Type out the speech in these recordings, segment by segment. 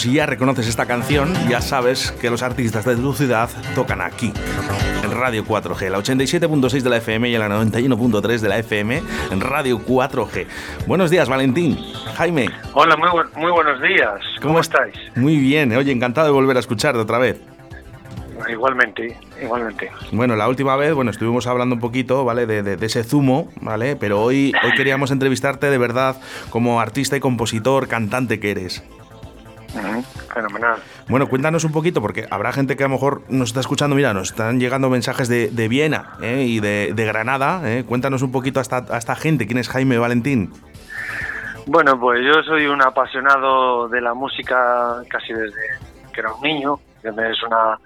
Si ya reconoces esta canción, ya sabes que los artistas de tu ciudad tocan aquí, en Radio 4G, la 87.6 de la FM y la 91.3 de la FM, en Radio 4G. Buenos días, Valentín. Jaime. Hola, muy, muy buenos días. ¿Cómo, estáis? Muy bien, oye, encantado de volver a escucharte otra vez. Igualmente, igualmente. Bueno, la última vez, bueno, estuvimos hablando un poquito, ¿vale? De, ese zumo, ¿vale? Pero hoy, hoy queríamos entrevistarte de verdad como artista y compositor, cantante que eres. Fenomenal. Bueno, cuéntanos un poquito, porque habrá gente que a lo mejor nos está escuchando, mira, nos están llegando mensajes de, Viena ¿eh? y de, Granada. ¿eh? Cuéntanos un poquito a esta, a esta gente, ¿quién es Jaime Valentín? Bueno, pues yo soy un apasionado de la música casi desde que era un niño es una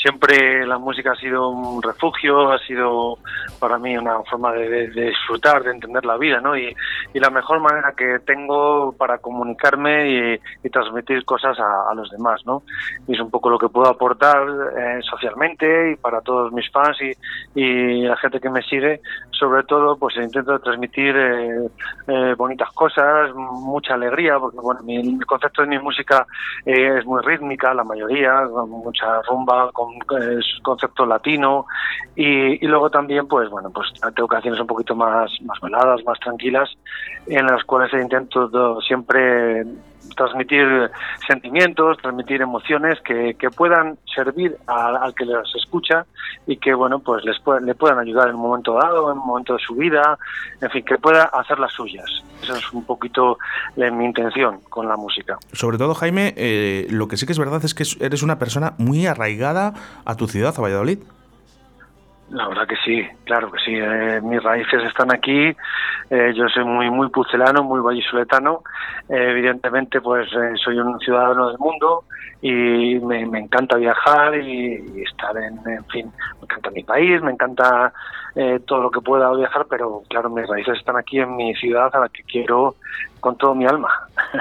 siempre la música ha sido un refugio, ha sido para mí una forma de, disfrutar, de entender la vida, ¿no? Y, la mejor manera que tengo para comunicarme y, transmitir cosas a, los demás, ¿no? Y es un poco lo que puedo aportar eh, socialmente y para todos mis fans y, la gente que me sigue, sobre todo, pues intento transmitir eh, eh, bonitas cosas, mucha alegría, porque bueno, el concepto de mi música es muy rítmica, la mayoría, mucha rumba, con concepto latino. Y, luego también pues bueno pues tengo canciones un poquito más más veladas, más tranquilas en las cuales intento siempre transmitir sentimientos, transmitir emociones que, puedan servir al, que les escucha y que bueno pues les le puedan ayudar en un momento dado, en un momento de su vida, en fin, que pueda hacer las suyas. Esa es un poquito mi intención con la música. Sobre todo, Jaime, eh, lo que sí que es verdad es que eres una persona muy arraigada a tu ciudad, a Valladolid. La verdad que sí, claro que sí. Eh, mis raíces están aquí. Eh, yo soy muy muy pucelano, muy vallisoletano. Eh, evidentemente, pues soy un ciudadano del mundo y me, encanta viajar y, estar en, en fin, me encanta mi país, me encanta todo lo que pueda viajar, pero claro, mis raíces están aquí en mi ciudad a la que quiero con todo mi alma.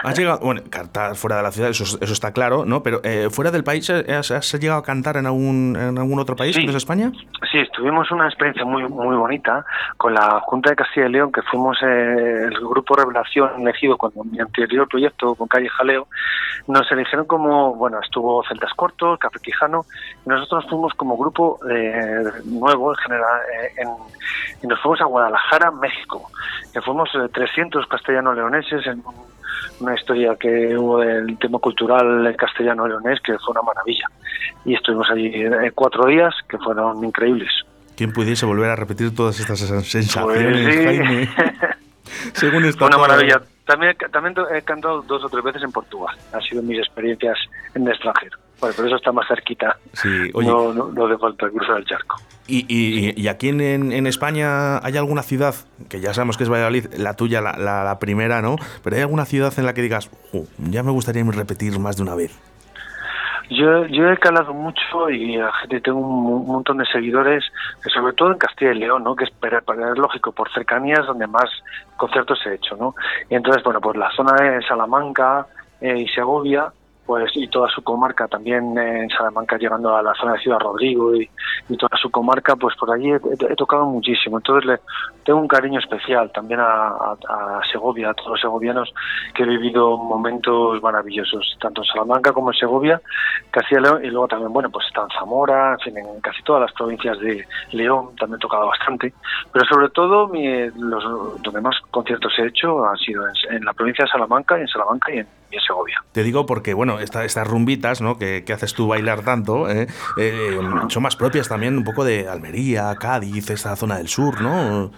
Has llegado, bueno, cantar fuera de la ciudad, eso, eso está claro, ¿no? Pero eh, fuera del país, ¿has, llegado a cantar en algún, en algún otro país, sí. España? Sí, tuvimos una experiencia muy muy bonita con la Junta de Castilla y León, que fuimos eh, el grupo Revelación elegido cuando mi anterior proyecto con Calle Jaleo, nos eligieron como, bueno, estuvo Celtas Cortos, Café Quijano, nosotros fuimos como grupo eh, nuevo en general, en, y nos fuimos a Guadalajara, México, que fuimos 300 castellano-leoneses en una historia que hubo del tema cultural castellano-leonés que fue una maravilla. Y estuvimos allí cuatro días que fueron increíbles. ¿Quién pudiese volver a repetir todas estas sensaciones, pues Jaime? Según fue una maravilla. También, también he cantado dos o tres veces en Portugal. Han sido mis experiencias en el extranjero. Bueno, por eso está más cerquita. Sí, oye, no, no, no hace falta cruzar el charco. ¿Y, y, aquí en, en, España hay alguna ciudad, que ya sabemos que es Valladolid, la tuya, la, la, primera, ¿no? Pero hay alguna ciudad en la que digas, ya me gustaría repetir más de una vez? Yo, yo he calado mucho y tengo un, montón de seguidores, sobre todo en Castilla y León, ¿no? que es, es lógico, por cercanías donde más conciertos he hecho. ¿no? Y entonces, bueno, pues la zona de Salamanca eh, y Segovia, pues y toda su comarca también en Salamanca llegando a la zona de Ciudad Rodrigo y, toda su comarca pues por allí he, tocado muchísimo. Entonces le tengo un cariño especial también a, Segovia a todos los segovianos que he vivido momentos maravillosos tanto en Salamanca como en Segovia y León y luego también bueno pues está en Zamora en fin en casi todas las provincias de León también he tocado bastante. Pero sobre todo los, demás conciertos he hecho han sido en, la provincia de Salamanca y en Salamanca y en Segovia. Te digo porque, bueno, estas rumbitas ¿no? que, haces tú bailar tanto ¿eh? Eh, son más propias también un poco de Almería, Cádiz, esta zona del sur, ¿no?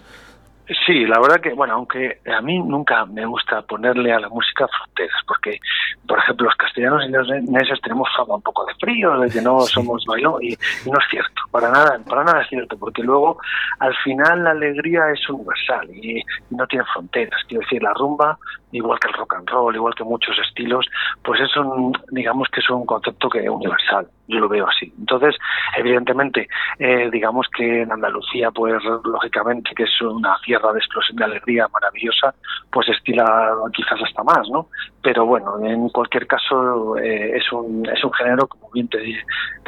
Sí, la verdad que, bueno, aunque a mí nunca me gusta ponerle a la música fronteras, porque, por ejemplo, los castellanos y los neses tenemos fama un poco de frío, de que no somos bailón, y, no es cierto, para nada, para nada es cierto, porque luego, al final, la alegría es universal y, no tiene fronteras. Quiero decir, la rumba, igual que el rock and roll, igual que muchos estilos, pues es un, digamos que es un concepto que universal yo lo veo así. Entonces, evidentemente, eh, digamos que en Andalucía, pues lógicamente que es una tierra de explosión de alegría maravillosa, pues estila quizás hasta más, ¿no? Pero bueno, en cualquier caso eh, es, un, es un género, como bien te,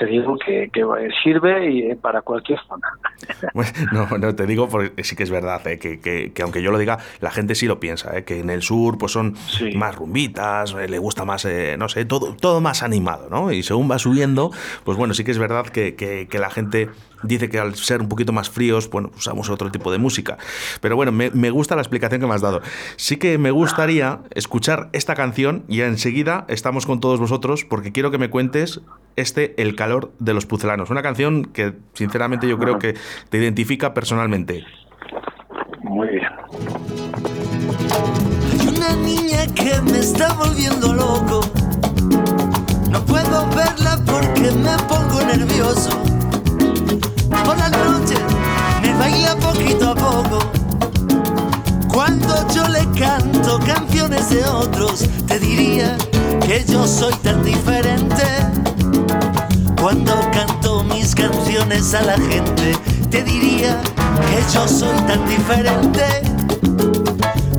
digo, que, sirve y para cualquier zona. no, no, te digo porque sí que es verdad, eh, que, que, que, aunque yo lo diga, la gente sí lo piensa, eh, que en el sur pues son más rumbitas, le gusta más, no sé, todo, todo más animado, ¿no? Y según va subiendo, pues bueno, sí que es verdad que, que la gente dice que al ser un poquito más fríos, bueno, usamos otro tipo de música. Pero bueno, me, me, gusta la explicación que me has dado. Sí que me gustaría escuchar esta canción y enseguida estamos con todos vosotros porque quiero que me cuentes este El calor de los pucelanos. Una canción que sinceramente yo creo que te identifica personalmente. Muy bien. Una niña que me está volviendo loco. No puedo verla porque me pongo nervioso por la noche me baila poquito a poco. Cuando yo le canto canciones de otros, te diría que yo soy tan diferente. Cuando canto mis canciones a la gente, te diría que yo soy tan diferente.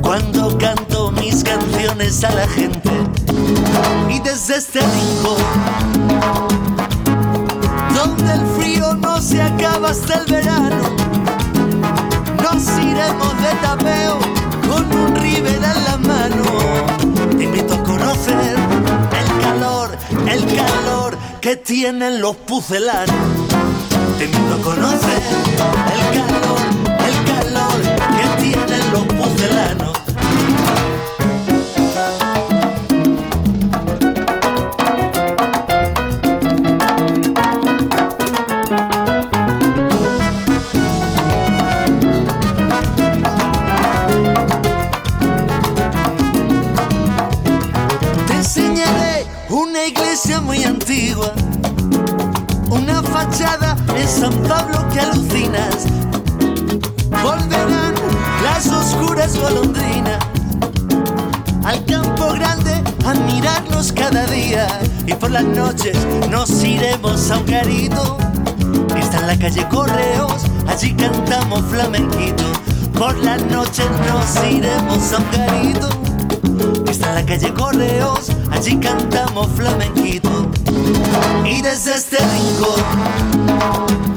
Cuando canto mis canciones a la gente, y desde este rincón donde el frío no se acaba hasta el verano. Nos iremos de tapeo con un river en la mano. Te invito a conocer el calor, el calor que tienen los pucelanos. Te invito a conocer el calor, el calor que tienen los pucelanos. San Pablo que alucinas. Volverán las oscuras golondrinas al campo grande a mirarnos cada día y por las noches nos iremos a un carito que está en la calle Correos, allí cantamos flamenquito. Por las noches nos iremos a un carito que está en la calle Correos, allí cantamos flamenquito. Y desde este rincón,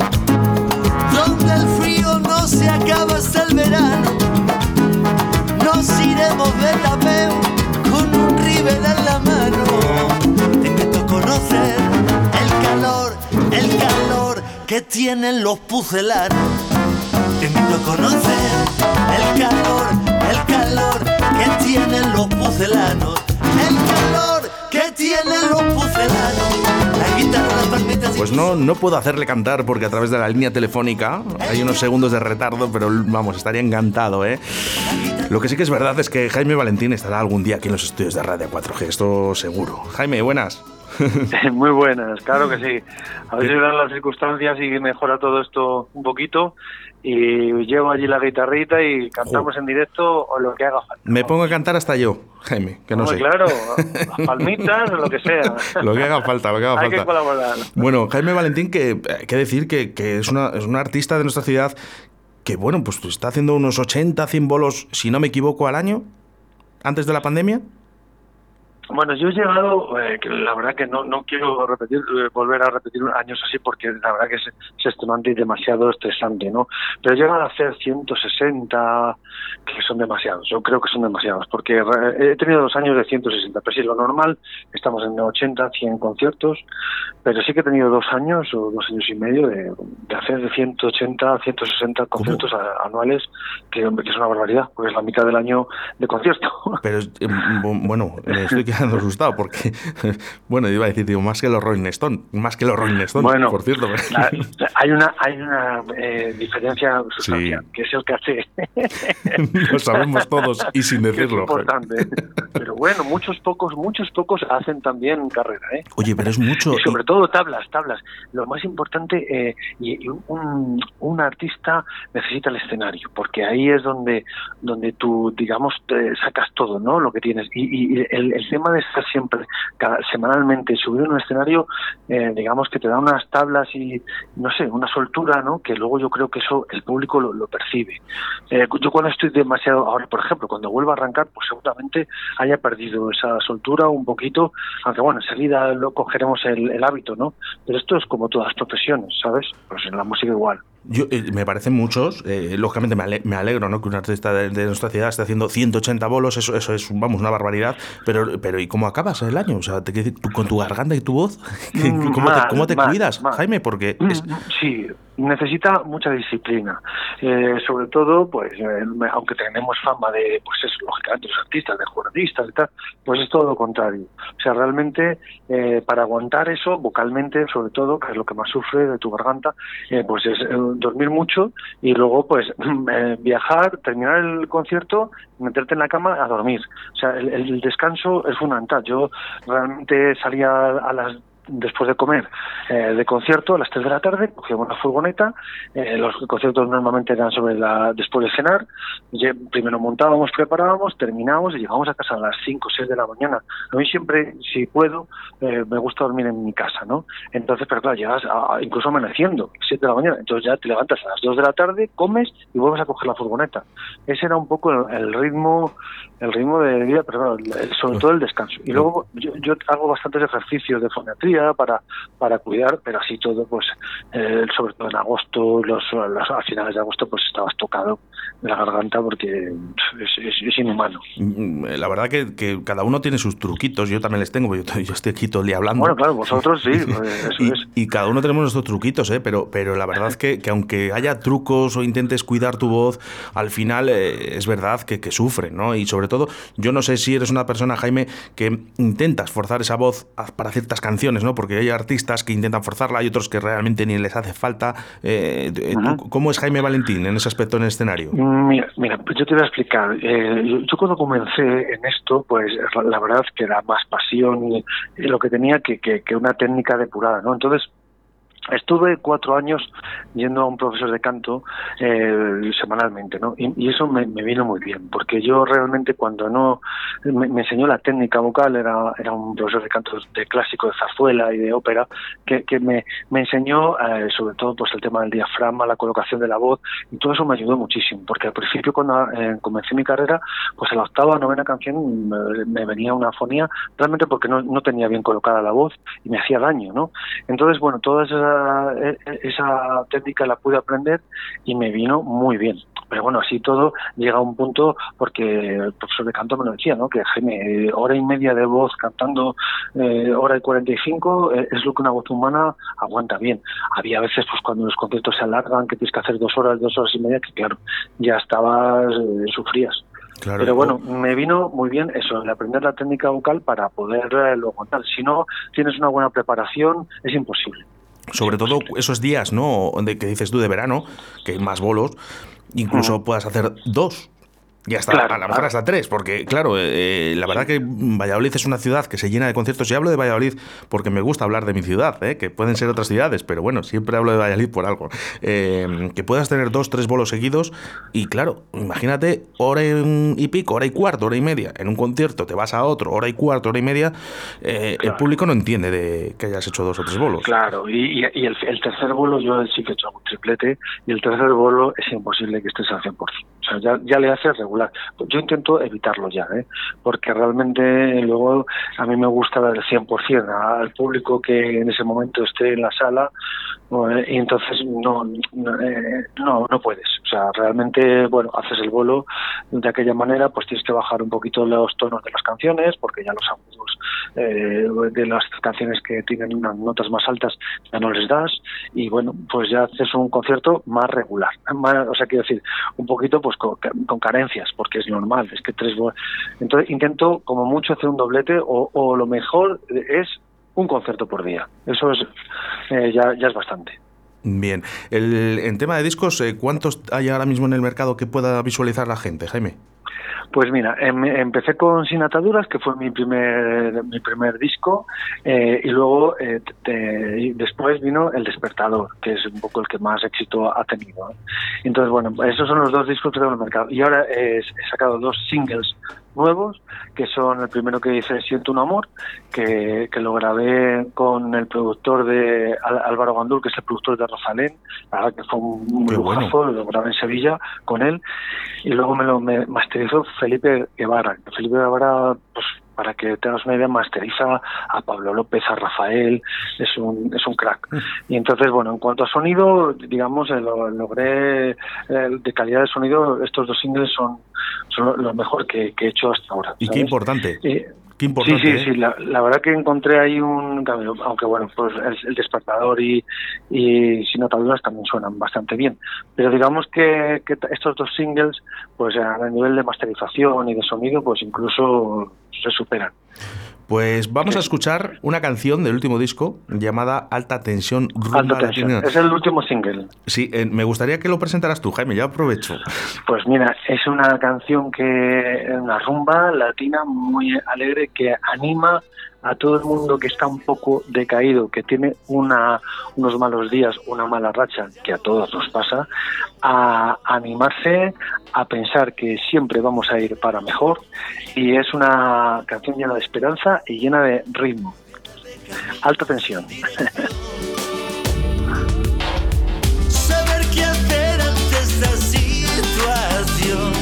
se acaba el verano, nos iremos de tapeo con un river en la mano. Te a conocer el calor, el calor que tienen los pucelanos. Te invito a conocer el calor, el calor que tienen los pucelanos. El calor que tienen los pucelanos. Pues no, no puedo hacerle cantar porque a través de la línea telefónica hay unos segundos de retardo, pero vamos, estaría encantado, ¿eh? Lo que sí que es verdad es que Jaime Valentín estará algún día aquí en los estudios de Radio 4G, esto seguro. Jaime, buenas. Muy buenas, claro que sí. A ver si dan las circunstancias y mejora todo esto un poquito y llevo allí la guitarrita y cantamos en directo o lo que haga falta. Me pongo a cantar hasta yo, Jaime, que no Hombre, sé. Claro, palmitas o lo que sea. lo que haga falta, lo que haga Hay falta. que colaborar. Bueno, Jaime Valentín, que hay que decir que, que es, una, es un artista de nuestra ciudad que, bueno, pues está haciendo unos 80, 100 bolos, si no me equivoco, al año, antes de la pandemia. Bueno, yo he llegado, eh, que la verdad que no, no quiero repetir, eh, volver a repetir años así porque la verdad que es, es extenuante y demasiado estresante, ¿no? Pero llegan a hacer 160, que son demasiados, yo creo que son demasiados, porque he tenido dos años de 160, pero sí, lo normal, estamos en 80, 100 conciertos, pero sí que he tenido dos años o dos años y medio de, de hacer de 180, 160 conciertos a- anuales, que, que es una barbaridad, porque es la mitad del año de concierto. Pero, eh, bu- bueno, estoy quedando asustado porque, bueno, iba a decir, digo, más que los Rolling Stone, más que los Rolling Stone, Bueno, por cierto. la- hay una hay una eh, diferencia sustancial, que es el caché, Lo sabemos todos y sin que es decirlo. importante. Pero bueno, muchos pocos, muchos pocos hacen también carrera, ¿eh? Oye, pero es mucho. Y sobre todo tablas, tablas. Lo más importante, eh, y, y un, un artista necesita el escenario, porque ahí es donde, donde tú, digamos, te sacas todo, ¿no? Lo que tienes. Y, y el, el tema de estar siempre, cada, semanalmente, subir un escenario, eh, digamos que te da unas tablas y, no sé, una soltura, ¿no? Que luego yo creo que eso el público lo, percibe. Eh, yo cuando estoy demasiado, ahora por ejemplo, cuando vuelvo a arrancar, pues seguramente haya perdido esa soltura un poquito, aunque bueno, enseguida lo cogeremos el, el hábito, ¿no? Pero esto es como todas las profesiones, ¿sabes? Pues en la música igual. Yo, eh, me parecen muchos, eh, lógicamente me, alegro ¿no? que un artista de, nuestra ciudad esté haciendo 180 bolos, eso, eso es, vamos, una barbaridad, pero, pero ¿y cómo acabas el año? O sea, te, con tu garganta y tu voz, ¿cómo, te, cómo te cuidas, Jaime? Porque... Mm, sí, necesita mucha disciplina. Eh, sobre todo, pues, eh, aunque tenemos fama de, pues es lógicamente los artistas, de jornalistas y tal, pues es todo lo contrario. O sea, realmente, eh, para aguantar eso, vocalmente, sobre todo, que es lo que más sufre de tu garganta, pues es dormir mucho y luego, pues, viajar, terminar el concierto, meterte en la cama a dormir. O sea, el, el descanso es fundamental. Yo realmente salía a las después de comer eh, de concierto a las 3 de la tarde, cogíamos una furgoneta, eh, los conciertos normalmente eran sobre la después de cenar, primero montábamos, preparábamos, terminábamos y llegábamos a casa a las 5 o 6 de la mañana. A mí siempre, si puedo, eh, me gusta dormir en mi casa, ¿no? Entonces, pero claro, llegas incluso amaneciendo, 7 de la mañana, entonces ya te levantas a las 2 de la tarde, comes y vuelves a coger la furgoneta. Ese era un poco el, ritmo el ritmo de vida, pero sobre todo el descanso. Y luego yo, yo hago bastantes ejercicios de fonatría, para, para cuidar, pero así todo, pues, eh, sobre todo en agosto, los, a finales de agosto, pues estabas tocado de la garganta porque es, inhumano. Mm, la verdad que, que, cada uno tiene sus truquitos, yo también les tengo, yo, yo estoy aquí todo el día hablando. Bueno, claro, vosotros sí, eso y, es. Y cada uno tenemos nuestros truquitos, ¿eh? pero, pero la verdad es que, que aunque haya trucos o intentes cuidar tu voz, al final eh, es verdad que, que sufren, ¿no? Y sobre todo, yo no sé si eres una persona, Jaime, que intentas forzar esa voz para ciertas canciones, porque hay artistas que intentan forzarla, hay otros que realmente ni les hace falta. Eh, eh, ¿Cómo es Jaime Valentín en ese aspecto en el escenario? Mira, mira pues yo te voy a explicar. Eh, yo, cuando comencé en esto, pues la, verdad que era más pasión lo que tenía que, que, que una técnica depurada, ¿no? Entonces, Estuve cuatro años yendo a un profesor de canto eh, semanalmente, ¿no? Y, eso me, vino muy bien, porque yo realmente cuando no me, enseñó la técnica vocal, era, era un profesor de canto de clásico, de zarzuela y de ópera, que, que me, me enseñó eh, sobre todo pues el tema del diafragma, la colocación de la voz, y todo eso me ayudó muchísimo, porque al principio cuando eh, comencé mi carrera, pues a la octava, novena canción me, venía una afonía, realmente porque no, no tenía bien colocada la voz y me hacía daño, ¿no? Entonces, bueno, todas esas e, e, esa, técnica la pude aprender y me vino muy bien. Pero bueno, así todo llega a un punto porque el profesor de canto me lo decía, ¿no? Que Jaime, hora y media de voz cantando, eh, hora y 45 eh, es lo que una voz humana aguanta bien. Había veces, pues cuando los conciertos se alargan, que tienes que hacer dos horas, dos horas y media, que claro, ya estabas, eh, sufrías. Pero bueno, me vino muy bien eso, el aprender la técnica vocal para poder lo aguantar. Si no tienes una buena preparación, es imposible. Sobre todo esos días, ¿no? De, que dices tú de verano, que hay más bolos, incluso puedas hacer dos y hasta a lo mejor hasta tres, porque claro, eh, la verdad que Valladolid es una ciudad que se llena de conciertos. Y hablo de Valladolid porque me gusta hablar de mi ciudad, eh, que pueden ser otras ciudades, pero bueno, siempre hablo de Valladolid por algo. Eh, que puedas tener dos, tres bolos seguidos y claro, imagínate hora y pico, hora y cuarto, hora y media. En un concierto te vas a otro, hora y cuarto, hora y media. El público no entiende de que hayas hecho dos o tres bolos. Claro, y, el, tercer bolo yo sí que he hecho un triplete y el tercer bolo es imposible que estés al 100%. Sea, ya, ya le haces regular yo intento evitarlo ya, ¿eh? porque realmente luego a mí me gusta dar el 100% al público que en ese momento esté en la sala y entonces no, eh, no, no, puedes. O sea, realmente, bueno, haces el bolo de aquella manera, pues tienes que bajar un poquito los tonos de las canciones, porque ya los agudos eh, de las canciones que tienen unas notas más altas ya no les das, y bueno, pues ya haces un concierto más regular. o sea, quiero decir, un poquito pues con, carencias, porque es normal, es que tres... Entonces intento como mucho hacer un doblete o, o lo mejor es un concierto por día. Eso es eh, ya, ya es bastante. Bien. El, en tema de discos, eh, ¿cuántos hay ahora mismo en el mercado que pueda visualizar la gente, Jaime? Pues mira, em, empecé con Sin Ataduras, que fue mi primer mi primer disco, eh, y luego después vino El Despertador, que es un poco el que más éxito ha tenido. Entonces, bueno, esos son los dos discos que tengo en el mercado. Y ahora he sacado dos singles nuevos, que son el primero que dice Siento un amor, que, que lo grabé con el productor de Álvaro Gandul, que es el productor de Rosalén, que fue un muy lo grabé en Sevilla con él, y luego me lo masterizó Felipe Guevara. Felipe Guevara, pues para que tengas una idea, masteriza a Pablo López, a Rafael, es un, es un crack. Mm. Y entonces, bueno, en cuanto a sonido, digamos, eh, lo, logré eh, de calidad de sonido, estos dos singles son, son lo mejor que, he hecho hasta ahora. Y qué importante. Sí, sí, ¿eh? sí. La, verdad que encontré ahí un cambio, aunque bueno, pues el, despertador y, y Sin Ataduras también suenan bastante bien. Pero digamos que, que estos dos singles, pues a nivel de masterización y de sonido, pues incluso se superan. Pues vamos a escuchar una canción del último disco llamada Alta Tensión Alta Tensión. Es el último single. Sí, eh, me gustaría que lo presentaras tú, Jaime, ya aprovecho. Pues mira, es una canción que una rumba latina muy alegre que anima a todo el mundo que está un poco decaído, que tiene una, unos malos días, una mala racha, que a todos nos pasa, a animarse, a pensar que siempre vamos a ir para mejor. Y es una canción llena de esperanza y llena de ritmo. Alta tensión. Saber qué hacer ante esta situación.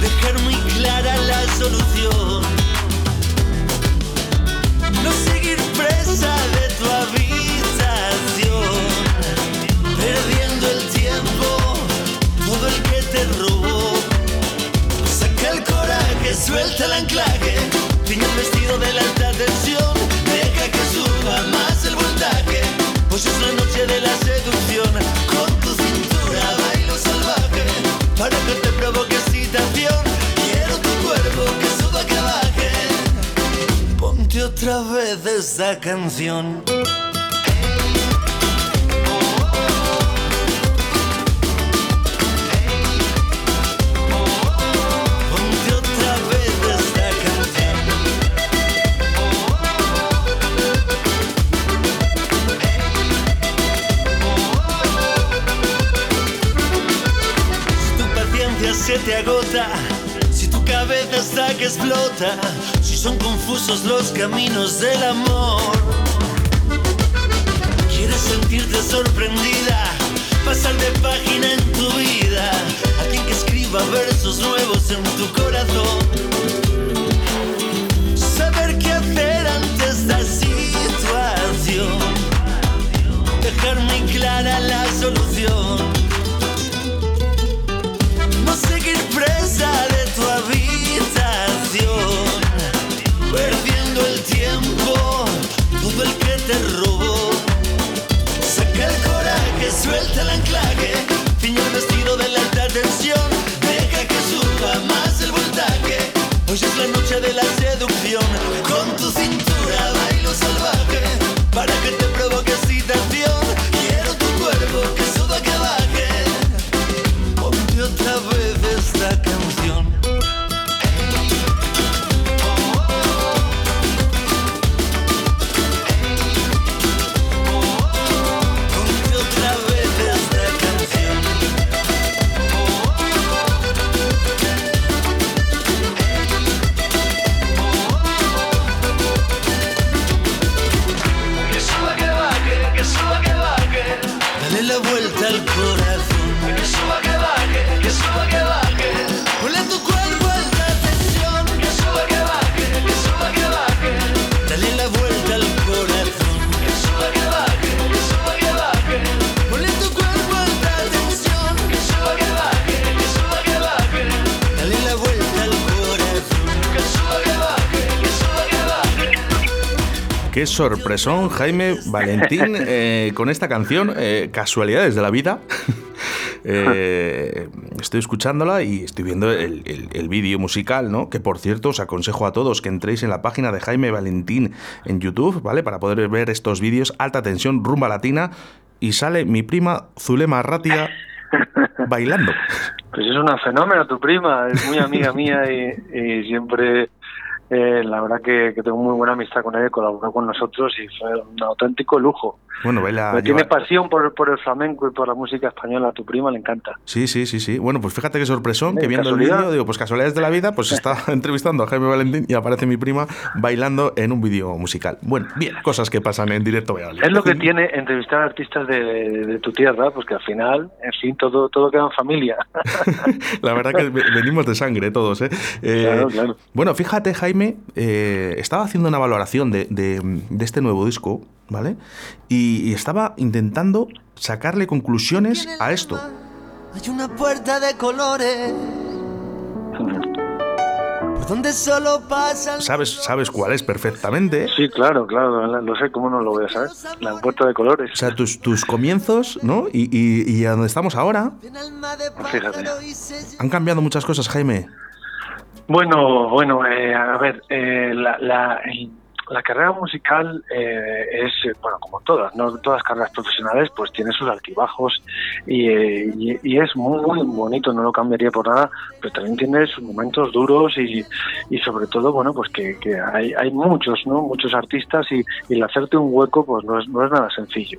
Dejar muy clara la solución suelta el anclaje, tiene el vestido de alta tensión, deja que suba más el voltaje, pues es la noche de la seducción, con tu cintura bailo salvaje, para que otra vez esta canción. Si tu paciencia se te agota, si tu cabeza está que explota son confusos los caminos del amor. Quieres sentirte sorprendida, pasar de página en tu vida, alguien que escriba versos nuevos en tu corazón. Sorpresón, Jaime Valentín, eh, con esta canción, eh, Casualidades de la Vida. Eh, estoy escuchándola y estoy viendo el, vídeo musical, ¿no? Que por cierto os aconsejo a todos que entréis en la página de Jaime Valentín en YouTube, ¿vale? Para poder ver estos vídeos, alta tensión, rumba latina, y sale mi prima Zulema Ratia bailando. Pues es una fenómeno tu prima, es muy amiga mía y siempre eh, la verdad que, tengo muy buena amistad con ella, colaboró con nosotros y fue un auténtico lujo. Bueno, baila. tiene pasión por, por, el flamenco y por la música española. A tu prima le encanta. Sí, sí, sí, sí. Bueno, pues fíjate qué sorpresón que viendo el vídeo, digo, pues casualidades de la vida, pues está entrevistando a Jaime Valentín y aparece mi prima bailando en un vídeo musical. Bueno, bien, cosas que pasan en directo Es lo que tiene entrevistar a artistas de, tu tierra, pues que al final, en fin, todo, todo queda en familia. la verdad que venimos de sangre todos, ¿eh? claro, claro. Bueno, fíjate, Jaime, eh, estaba haciendo una valoración de, de, este nuevo disco, ¿vale? Y, estaba intentando sacarle conclusiones a esto. Hay una puerta de colores. Por donde solo pasan. ¿Sabes, ¿Sabes cuál es perfectamente? Sí, claro, claro, lo sé, ¿cómo no lo voy a saber? La puerta de colores. O sea, tus, tus comienzos, ¿no? Y, y, y a donde estamos ahora. Fíjate. Han cambiado muchas cosas, Jaime. Bueno, bueno, eh, a ver, eh, la, la, la carrera musical eh, es, eh, bueno, como todas, no todas carreras profesionales, pues tiene sus altibajos y, eh, y, es muy, bonito, no lo cambiaría por nada, pero también tiene sus momentos duros y, y sobre todo, bueno, pues que, que hay, hay muchos, ¿no? Muchos artistas y, y el hacerte un hueco, pues no es, no es nada sencillo.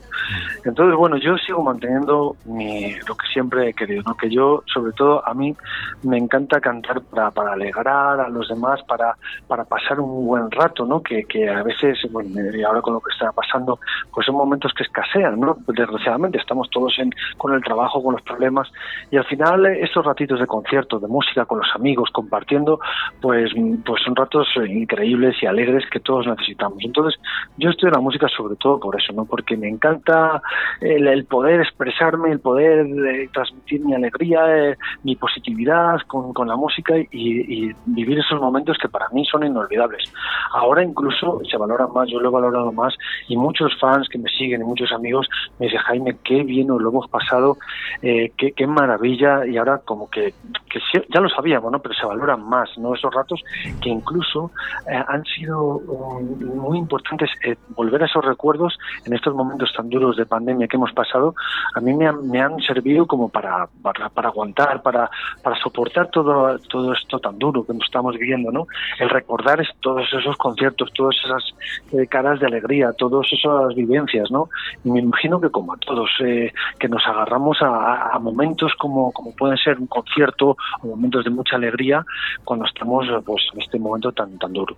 Entonces, bueno, yo sigo manteniendo mi, lo que siempre he querido, ¿no? Que yo, sobre todo, a mí me encanta cantar para, para alegrar a los demás, para, para pasar un buen rato, ¿no? que a veces, bueno, y ahora con lo que está pasando, pues son momentos que escasean, ¿no? Desgraciadamente estamos todos en, con el trabajo, con los problemas, y al final estos ratitos de concierto, de música con los amigos, compartiendo, pues, pues son ratos increíbles y alegres que todos necesitamos. Entonces, yo estoy en la música sobre todo por eso, ¿no? Porque me encanta el, poder expresarme, el poder eh, transmitir mi alegría, eh, mi positividad con, con la música y, y vivir esos momentos que para mí son inolvidables. Ahora incluso se valora más, yo lo he valorado más y muchos fans que me siguen y muchos amigos me dicen, Jaime, qué bien lo hemos pasado, eh, qué, qué, maravilla y ahora como que, que ya lo sabíamos, ¿no? pero se valoran más ¿no? esos ratos que incluso eh, han sido um, muy importantes eh, volver a esos recuerdos en estos momentos tan duros de pandemia que hemos pasado, a mí me han, me han servido como para, para, para aguantar, para, para soportar todo, todo esto tan duro que estamos viviendo, ¿no? El recordar todos esos conciertos, todos esas eh, caras de alegría, todas esas vivencias, ¿no? Y me imagino que como a todos, eh, que nos agarramos a, momentos como, como pueden ser un concierto o momentos de mucha alegría cuando estamos pues, en este momento tan, tan duro.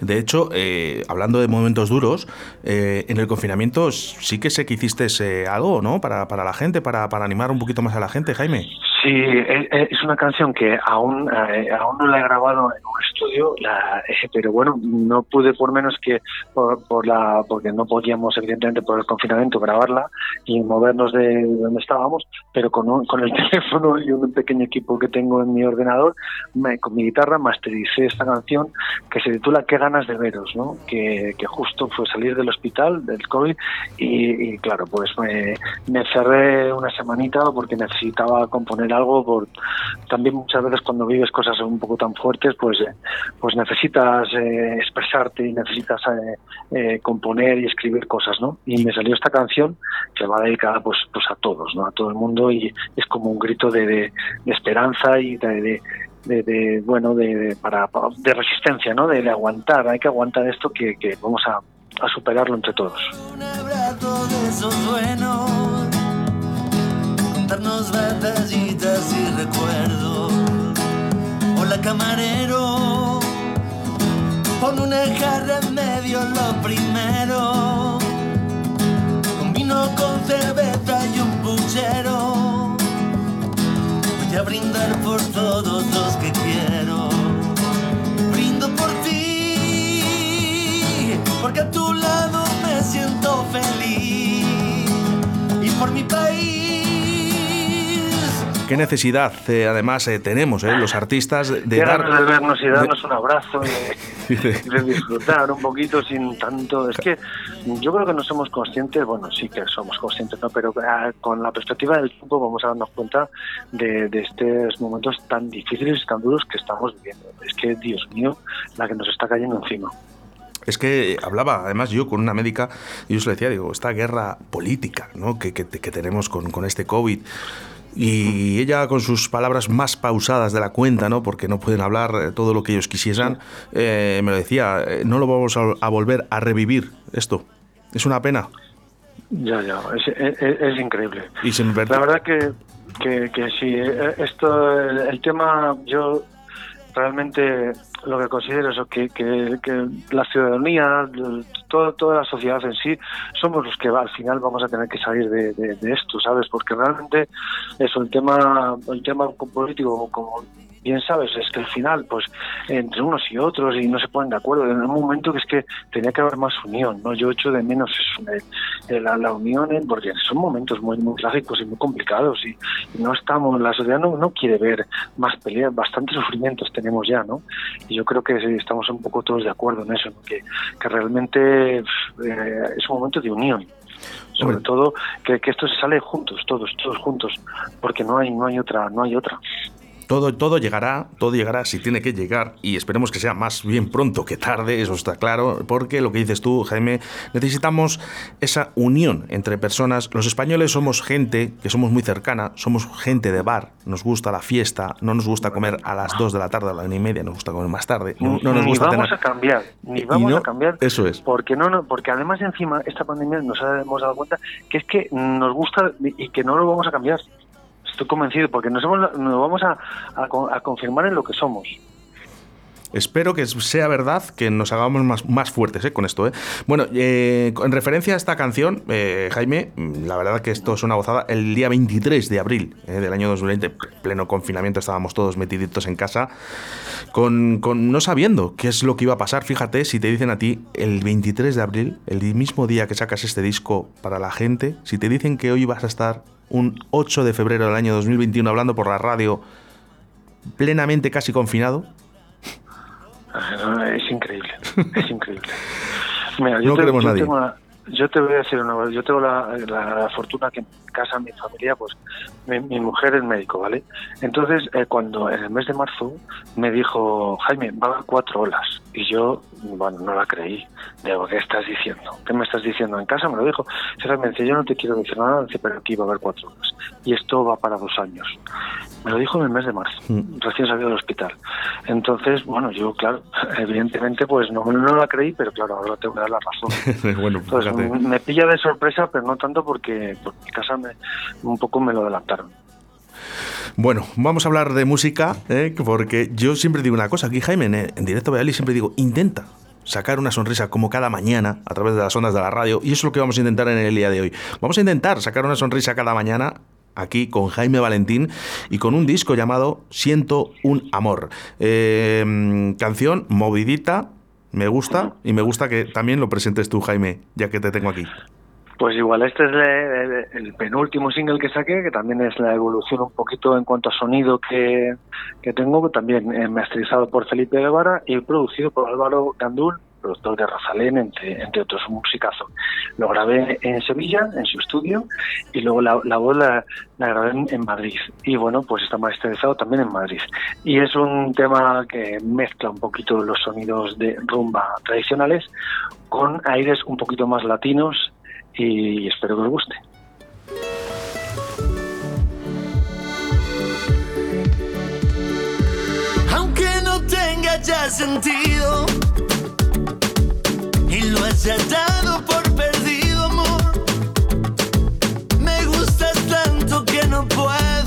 De hecho, eh, hablando de momentos duros, en el confinamiento sí que sé que hiciste algo, ¿no? Para, para la gente, para, para animar un poquito más a la gente, Jaime. Sí, es una canción que aún, aún no la he grabado en un estudio, la, pero bueno, no pude por menos que por, la porque no podíamos evidentemente por el confinamiento grabarla y movernos de donde estábamos pero con, con el teléfono y un pequeño equipo que tengo en mi ordenador con mi guitarra mastericé esta canción que se titula qué ganas de veros ¿no? que, que justo fue salir del hospital del covid y, claro pues me, me, cerré una semanita porque necesitaba componer algo por también muchas veces cuando vives cosas un poco tan fuertes pues eh, pues necesitas eh, expresarte y necesitas eh, eh, componer y escribir cosas, ¿no? Y me salió esta canción que va dedicada pues, pues a todos, ¿no? A todo el mundo y es como un grito de, de, esperanza y de, de, bueno de, para, de resistencia no de, aguantar hay que aguantar esto que, que vamos a, a, superarlo entre todos un abrazo de esos buenos contarnos batallitas y recuerdos hola camarero Pon una jarra en medio lo primero. Con vino, con cerveza y un puchero. Voy a brindar por todos los que qué necesidad eh, además eh, tenemos eh, los artistas de dar de vernos y darnos un abrazo y, de disfrutar un poquito sin tanto. Es que yo creo que no somos conscientes bueno sí que somos conscientes no pero ah, con la perspectiva del tiempo vamos a darnos cuenta de, de estos momentos tan difíciles y tan duros que estamos viviendo. Es que Dios mío la que nos está cayendo encima. Es que hablaba, además, yo con una médica, y yo se le decía, digo, esta guerra política ¿no? que, que, que tenemos con, con este COVID, y ella con sus palabras más pausadas de la cuenta, ¿no? porque no pueden hablar eh, todo lo que ellos quisieran, eh, me lo decía, eh, no lo vamos a, volver a revivir esto. Es una pena. Ya, ya, es, increíble. Y La verdad que, que, que sí, eh, esto, el tema, yo realmente lo que considero es que, que, la ciudadanía, toda, toda la sociedad en sí, somos los que al final vamos a tener que salir de, de, esto, ¿sabes? Porque realmente eso, el tema, el tema político, como bien sabes, es que al final, pues, entre unos y otros, y no se ponen de acuerdo, en un momento que es que tenía que haber más unión, ¿no? Yo echo de menos eso, la, la, unión, porque son momentos muy, muy trágicos y muy complicados, y, no estamos, la sociedad no, no quiere ver más peleas, bastantes sufrimientos tenemos ya, ¿no? Y yo creo que estamos un poco todos de acuerdo en eso, que, que realmente eh, es un momento de unión. Sobre todo que, que, esto se sale juntos todos todos juntos porque no hay no hay otra no hay otra todo, todo llegará, todo llegará si tiene que llegar y esperemos que sea más bien pronto que tarde, eso está claro, porque lo que dices tú, Jaime, necesitamos esa unión entre personas. Los españoles somos gente que somos muy cercana, somos gente de bar, nos gusta la fiesta, no nos gusta comer a las 2 de la tarde, a la una y media, nos gusta comer más tarde. No, nos ni vamos a cambiar, ni vamos a cambiar. Eso es. Porque, no, no, porque además encima esta pandemia nos hemos dado cuenta que es que nos gusta y que no lo vamos a cambiar estoy convencido, porque nos, nos vamos a, a, confirmar en lo que somos. Espero que sea verdad que nos hagamos más, más fuertes eh, con esto. Eh. Bueno, eh, en referencia a esta canción, Jaime, la verdad que esto es una gozada. El día 23 de abril del año 2020, pleno confinamiento, estábamos todos metiditos en casa, con, con, no sabiendo qué es lo que iba a pasar. Fíjate, si te dicen a ti el 23 de abril, el mismo día que sacas este disco para la gente, si te dicen que hoy vas a estar un 8 de febrero del año 2021 hablando por la radio plenamente casi confinado? Es increíble, es increíble. Mira, yo, no nadie. yo te voy a decir una yo tengo la, fortuna que en casa, mi familia, pues mi, mujer es médico, ¿vale? Entonces, eh, cuando en el mes de marzo me dijo, Jaime, va a haber cuatro olas. Y yo, bueno, no la creí. Digo, ¿qué estás diciendo? ¿Qué me estás diciendo? En casa me lo dijo. me dice, yo no te quiero decir nada, pero aquí va a haber cuatro olas. Y esto va para dos años. Me lo dijo en el mes de marzo, mm. recién salido del hospital. Entonces, bueno, yo, claro, evidentemente, pues no, no la creí, pero claro, ahora tengo que dar la razón. bueno, pues me pilla de sorpresa, pero no tanto porque, porque mi casa me, un poco me lo adelantaron. Bueno, vamos a hablar de música, ¿eh? porque yo siempre digo una cosa, aquí Jaime, en, directo Valladolid siempre digo, intenta sacar una sonrisa como cada mañana a través de las ondas de la radio, y eso es lo que vamos a intentar en el día de hoy. Vamos a intentar sacar una sonrisa cada mañana aquí con Jaime Valentín y con un disco llamado Siento un amor. Eh, canción movidita, me gusta y me gusta que también lo presentes tú, Jaime, ya que te tengo aquí. Pues igual, este es el, penúltimo single que saqué, que también es la evolución un poquito en cuanto a sonido que, que tengo, también eh, masterizado por Felipe Guevara y producido por Álvaro Gandul, productor de Rosalén, entre, otros, un musicazo. Lo grabé en Sevilla, en su estudio, y luego la, la voz la, grabé en, Madrid. Y bueno, pues está masterizado también en Madrid. Y es un tema que mezcla un poquito los sonidos de rumba tradicionales con aires un poquito más latinos y espero que os guste. Aunque no tenga ya sentido y lo haya dado por perdido, amor, me gustas tanto que no puedo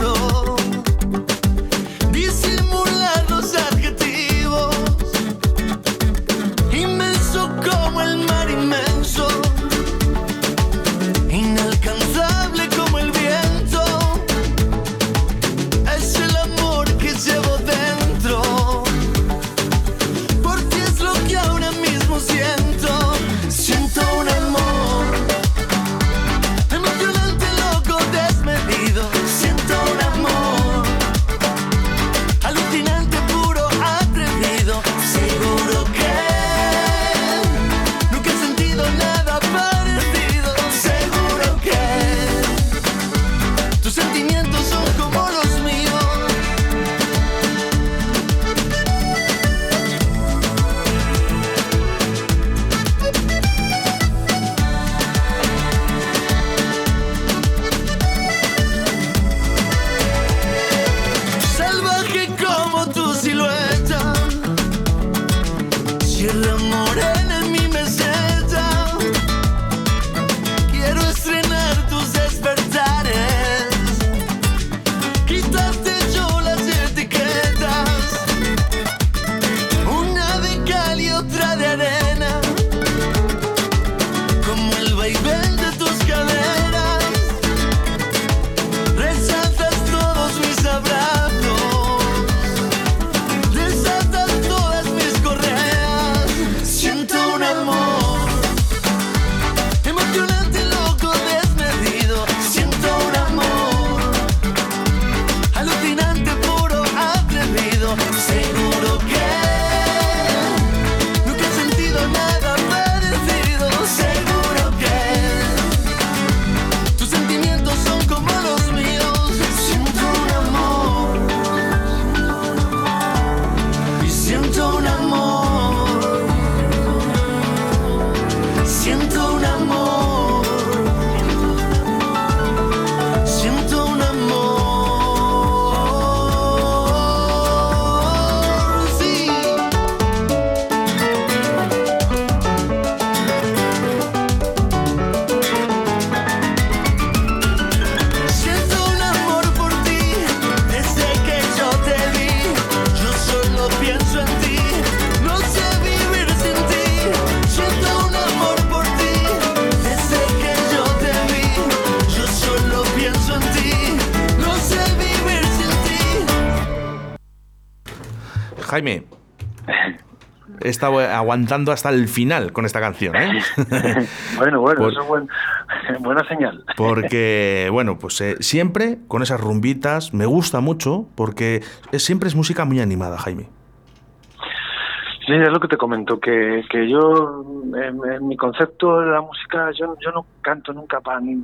estado aguantando hasta el final con esta canción. ¿eh? bueno, bueno, eso es buena señal. Porque, bueno, pues eh, siempre con esas rumbitas me gusta mucho porque siempre es música muy animada, Jaime. Sí, es lo que te comento, que, que yo, en, mi concepto de la música, yo, yo no canto nunca para ni,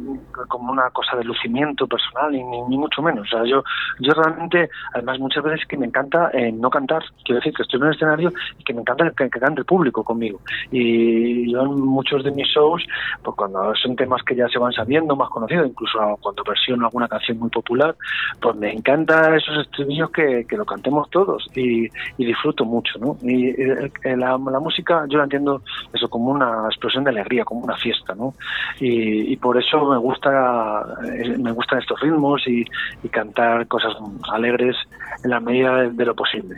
como una cosa de lucimiento personal, ni, ni, mucho menos. O sea, yo, yo realmente, además, muchas veces que me encanta eh, no cantar, quiero decir que estoy en el escenario y que me encanta que, cante el público conmigo. Y yo en muchos de mis shows, pues cuando son temas que ya se van sabiendo, más conocidos, incluso cuando versiono alguna canción muy popular, pues me encanta esos estribillos que, que lo cantemos todos y, y disfruto mucho, ¿no? Y, la, música yo la entiendo eso como una explosión de alegría, como una fiesta, ¿no? Y, por eso me gusta eh, me gustan estos ritmos y, cantar cosas alegres en la medida de lo posible.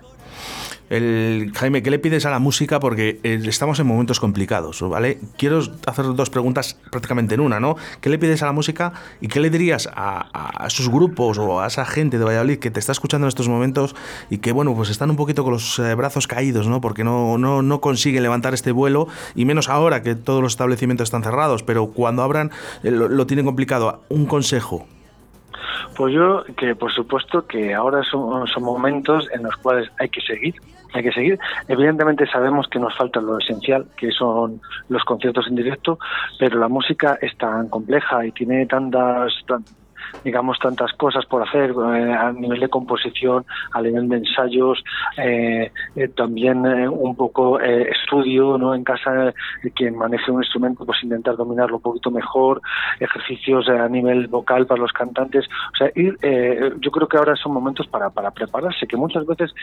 El, Jaime, ¿qué le pides a la música? Porque eh, estamos en momentos complicados, ¿vale? Quiero hacer dos preguntas prácticamente en una, ¿no? ¿Qué le pides a la música y qué le dirías a, a, esos grupos o a esa gente de Valladolid que te está escuchando en estos momentos y que, bueno, pues están un poquito con los eh, brazos caídos, ¿no? Porque no, no, no consiguen levantar este vuelo y menos ahora que todos los establecimientos están cerrados, pero cuando abran eh, lo tienen complicado. Un consejo. Pues yo que por supuesto que ahora son, son, momentos en los cuales hay que seguir, hay que seguir. Evidentemente sabemos que nos falta lo esencial, que son los conciertos en directo, pero la música es tan compleja y tiene tantas, digamos, tantas cosas por hacer eh, a nivel de composición, a nivel de ensayos, eh, eh, también un poco estudio, ¿no? En casa quien maneje un instrumento, pues intentar dominarlo un poquito mejor, ejercicios a nivel vocal para los cantantes, o sea, ir, yo creo que ahora son momentos para, para prepararse, que muchas veces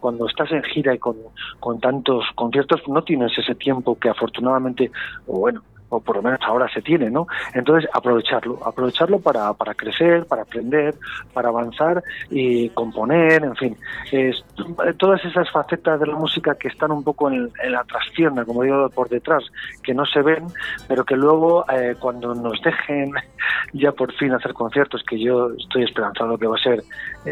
cuando estás en gira y con, con tantos conciertos no tienes ese tiempo que afortunadamente, bueno, o por lo menos ahora se tiene, ¿no? Entonces, aprovecharlo, aprovecharlo para, para crecer, para aprender, para avanzar y componer, en fin, todas esas facetas de la música que están un poco en, la trastienda, como digo, por detrás, que no se ven, pero que luego eh, cuando nos dejen ya por fin hacer conciertos, que yo estoy esperanzado que va a ser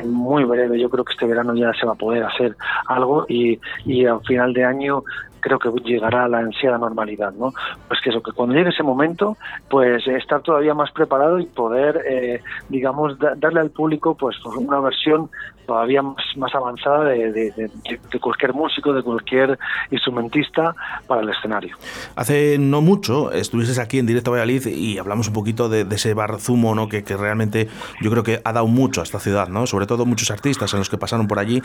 muy breve, yo creo que este verano ya se va a poder hacer algo y, y al final de año creo que llegará la ansiada normalidad, ¿no? Pues que eso, que cuando llegue ese momento, pues estar todavía más preparado y poder, eh, digamos, darle al público pues una versión todavía más, avanzada de, cualquier músico, de cualquier instrumentista para el escenario. Hace no mucho estuviste aquí en Directo Valladolid y hablamos un poquito de, ese bar Zumo, ¿no? Que, que, realmente yo creo que ha dado mucho a esta ciudad, ¿no? Sobre todo muchos artistas en los que pasaron por allí.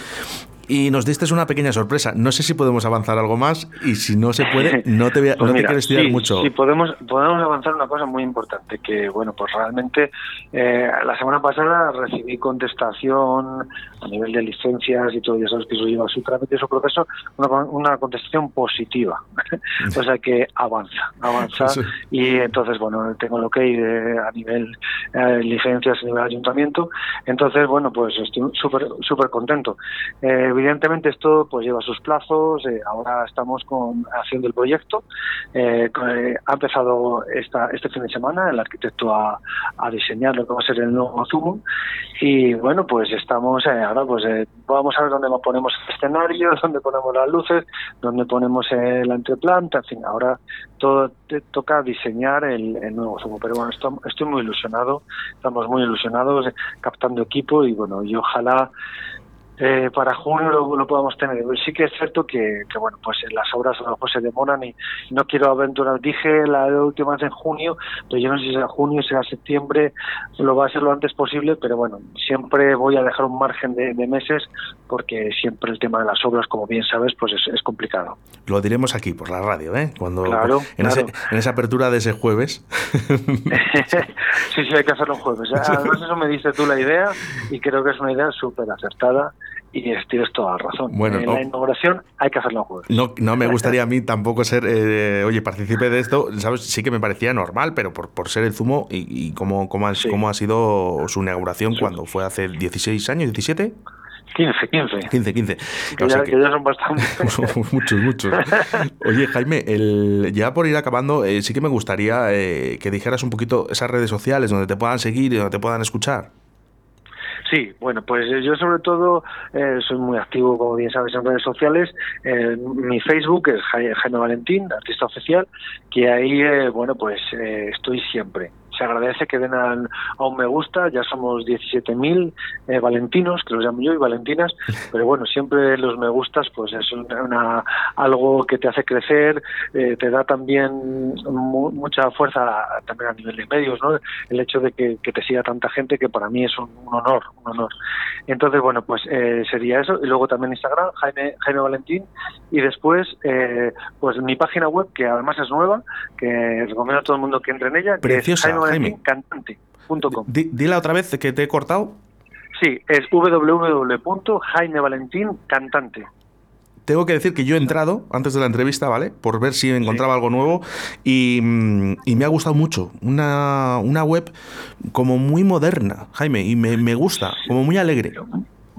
Y nos diste una pequeña sorpresa. No sé si podemos avanzar algo más y si no se puede, no te, voy a, pues quiero estirar mucho. Sí, podemos, podemos avanzar una cosa muy importante, que bueno, pues realmente eh, la semana pasada recibí contestación a nivel de licencias y todo, ya sabes que eso lleva su trámite, su proceso, una, una contestación positiva. o sea que avanza, avanza. Y entonces, bueno, tengo lo que hay a nivel eh, licencias, a nivel ayuntamiento. Entonces, bueno, pues estoy súper súper contento. Eh, evidentemente esto pues lleva sus plazos, eh, ahora estamos con, haciendo el proyecto. ha empezado esta, este fin de semana el arquitecto a, a diseñar lo que va a ser el nuevo Zoom y bueno, pues estamos ahora pues eh, vamos a ver dónde ponemos el escenario, dónde ponemos las luces, dónde ponemos la entreplanta, en fin, ahora todo te toca diseñar el, nuevo Zoom. Pero bueno, estoy, estoy muy ilusionado, estamos muy ilusionados eh, captando equipo y bueno, y ojalá eh, para junio lo, podamos tener. Sí que es cierto que, bueno, pues las obras a lo mejor se demoran y no quiero aventurar. Dije la última vez en junio, pero yo no sé si será junio, será septiembre, lo va a ser lo antes posible, pero bueno, siempre voy a dejar un margen de, meses porque siempre el tema de las obras, como bien sabes, pues es, complicado. Lo diremos aquí por la radio, ¿eh? Cuando en, en esa apertura de ese jueves. sí, sí, hay que hacerlo un jueves. Además eso me dice tú la idea y creo que es una idea súper acertada y tienes toda la razón. Bueno, en la inauguración hay que hacerlo jueves. No, no me gustaría a mí tampoco ser, eh, oye, partícipe de esto, ¿sabes? Sí que me parecía normal, pero por, por ser el zumo y, y cómo, cómo, ha, cómo ha sido su inauguración cuando fue hace 16 años, 17. 15, 15. 15, 15. Que, ya, son bastantes. muchos, muchos. Oye, Jaime, el, ya por ir acabando, eh, sí que me gustaría eh, que dijeras un poquito esas redes sociales donde te puedan seguir y donde te puedan escuchar. Sí, bueno, pues yo sobre todo eh, soy muy activo, como bien sabes, en redes sociales. Eh, mi Facebook es Jaime Valentín, artista oficial, que ahí, eh, bueno, pues estoy siempre se agradece que den a, un me gusta, ya somos 17.000 eh, valentinos, que los llamo yo, y valentinas, pero bueno, siempre los me gustas pues es una, algo que te hace crecer, eh, te da también mucha fuerza también a nivel de medios, ¿no? El hecho de que, te siga tanta gente que para mí es un, honor, un honor. Entonces, bueno, pues eh, sería eso, y luego también Instagram, Jaime, Jaime Valentín, y después, pues mi página web, que además es nueva, que recomiendo a todo el mundo que entre en ella, Preciosa. Cantante.com. Dile otra vez que te he cortado. Sí, es www.jaimevalentíncantante. Tengo que decir que yo he entrado antes de la entrevista, ¿vale? Por ver si encontraba algo nuevo y, me ha gustado mucho. Una, una web como muy moderna, Jaime, y me, me gusta, como muy alegre.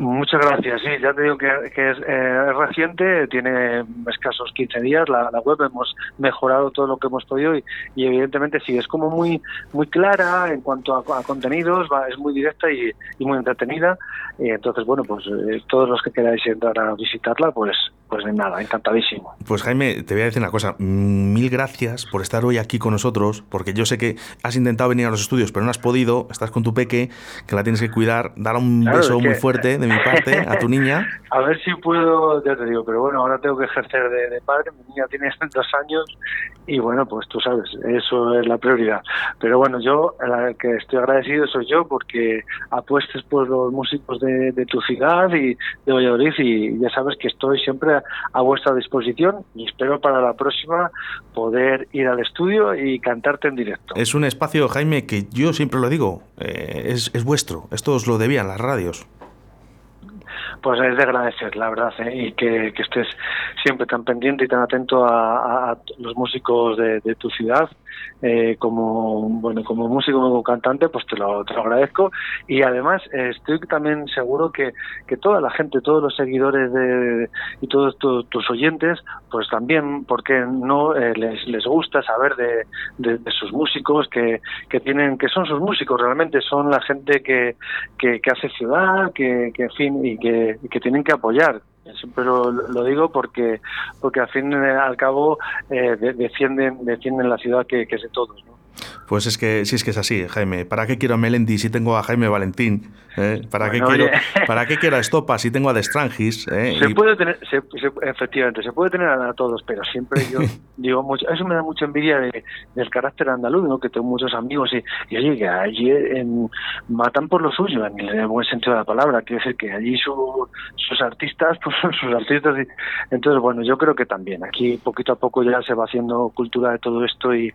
Muchas gracias. Sí, ya te digo que, eh, es, reciente, tiene escasos 15 días la, web, hemos mejorado todo lo que hemos podido y, evidentemente sí, es como muy muy clara en cuanto a, contenidos, va, es muy directa y, muy entretenida. Y entonces, bueno, pues eh, todos los que queráis entrar a visitarla, pues pues nada, encantadísimo. Pues Jaime, te voy a decir una cosa, mil gracias por estar hoy aquí con nosotros, porque yo sé que has intentado venir a los estudios, pero no has podido, estás con tu peque, que la tienes que cuidar, dar un beso muy fuerte de mi parte a tu niña. A ver si puedo, ya te digo, pero bueno, ahora tengo que ejercer de, padre, mi niña tiene dos años y bueno, pues tú sabes, eso es la prioridad. Pero bueno, yo, la que estoy agradecido soy yo porque apuestes por los músicos de, tu ciudad y de Valladolid y ya sabes que estoy siempre a, vuestra disposición y espero para la próxima poder ir al estudio y cantarte en directo. Es un espacio, Jaime, que yo siempre lo digo, eh, es, es vuestro, esto os lo debían las radios pues es de agradecer, la verdad, ¿eh? y que, estés siempre tan pendiente y tan atento a, los músicos de, tu ciudad. Eh, como bueno como músico como cantante pues te lo, te lo agradezco. Y además estoy también seguro que, que toda la gente todos los seguidores de, y todos tus oyentes pues también porque no eh, les, les gusta saber de, de, sus músicos que, que tienen que son sus músicos realmente son la gente que, que, que hace ciudad que, que en fin y que que, tienen que apoyar pero lo digo porque porque al fin y al cabo eh, defienden defienden la ciudad que, que es de todos ¿no? Pues es que sí es que es así, Jaime. ¿Para qué quiero a Melendi si tengo a Jaime Valentín? ¿Eh? ¿Para, qué quiero, ¿Para qué quiero a Estopa si tengo a Destrangis? ¿Eh? Se puede tener, efectivamente, se puede tener a, todos, pero siempre yo digo mucho, eso me da mucha envidia del carácter andaluz, ¿no? que tengo muchos amigos y, y oye, que allí matan por lo suyo, en el buen sentido de la palabra. Quiere decir que allí sus artistas, pues son sus artistas. Y, entonces, bueno, yo creo que también aquí poquito a poco ya se va haciendo cultura de todo esto y,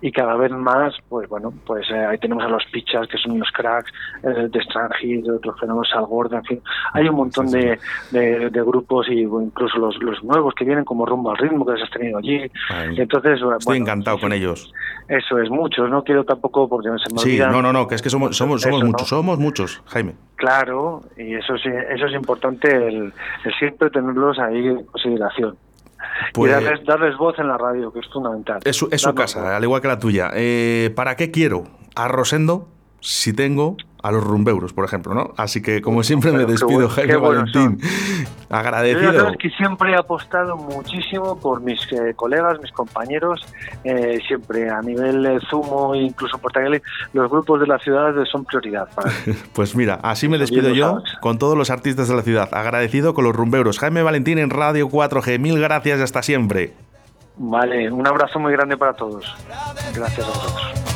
y cada vez más, pues bueno, pues eh, ahí tenemos a los pichas, que son unos cracks, eh, de Strange de otros fenómenos, Al Gorda, en fin, hay un montón de, de, grupos y incluso los, los nuevos que vienen como Rumbo al Ritmo, que les has tenido allí. Entonces, Estoy encantado con ellos. Eso es, muchos, no quiero tampoco porque se me Sí, no, no, no, que es que somos, somos, somos muchos, somos muchos, Jaime. Claro, y eso sí, eso es importante, el, el siempre tenerlos ahí en consideración. Pues, y darles, voz en la radio, que es fundamental. Es su, casa, al igual que la tuya. Eh, ¿Para qué quiero a Rosendo si tengo a los rumbeuros, por ejemplo, ¿no? Así que, como siempre, me despido, Jaime Valentín. Agradecido. Yo que siempre he apostado muchísimo por mis eh, colegas, mis compañeros, eh, siempre a nivel Zumo, incluso por los grupos de la ciudad son prioridad para Pues mira, así me despido yo con todos los artistas de la ciudad. Agradecido con los rumbeuros. Jaime Valentín en Radio 4G. Mil gracias y hasta siempre. Vale, un abrazo muy grande para todos. Gracias a vosotros.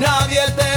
Nadie te